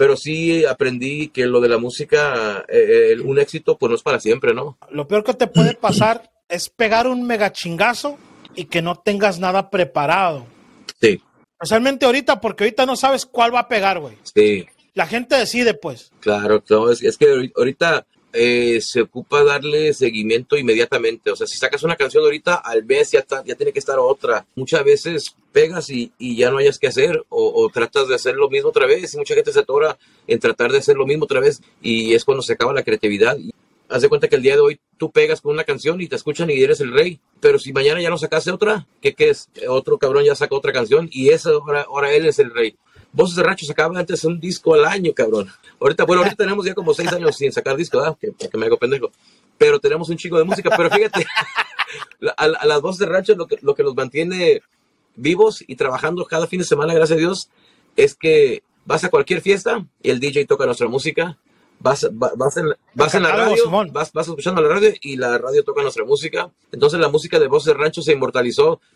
pero sí aprendí que lo de la música, eh, un éxito, pues no es para siempre, ¿no? Lo peor que te puede pasar es pegar un mega chingazo y que no tengas nada preparado. Sí. Especialmente ahorita, porque ahorita no sabes cuál va a pegar, güey. Sí. La gente decide, pues. Claro, es, es que ahorita eh, se ocupa darle seguimiento inmediatamente. O sea, si sacas una canción ahorita, al mes ya, ya tiene que estar otra. Muchas veces pegas y, ya no hayas que hacer o, tratas de hacer lo mismo otra vez y mucha gente se atora en tratar de hacer lo mismo otra vez y es cuando se acaba la creatividad. haz cuenta que el día de hoy tú pegas con una canción y te escuchan y eres el rey, pero si mañana ya no sacaste otra, ¿qué, qué es? Otro cabrón ya sacó otra canción y esa ahora, ahora él es el rey. Voces de Rancho sacaba antes un disco al año, cabrón. Ahorita, bueno, ahorita tenemos ya como seis años sin sacar disco, ¿verdad? Que, que me hago pendejo. Pero tenemos un chico de música. Pero fíjate, a, las voces de rancho lo que, lo que los mantiene vivos y trabajando cada fin de semana, gracias a Dios, es que vas a cualquier fiesta y el DJ toca nuestra música. Vas, vas, en, vas en la radio, vas, vas escuchando la radio y la radio toca nuestra música. Entonces la música de Voces de Rancho se inmortalizó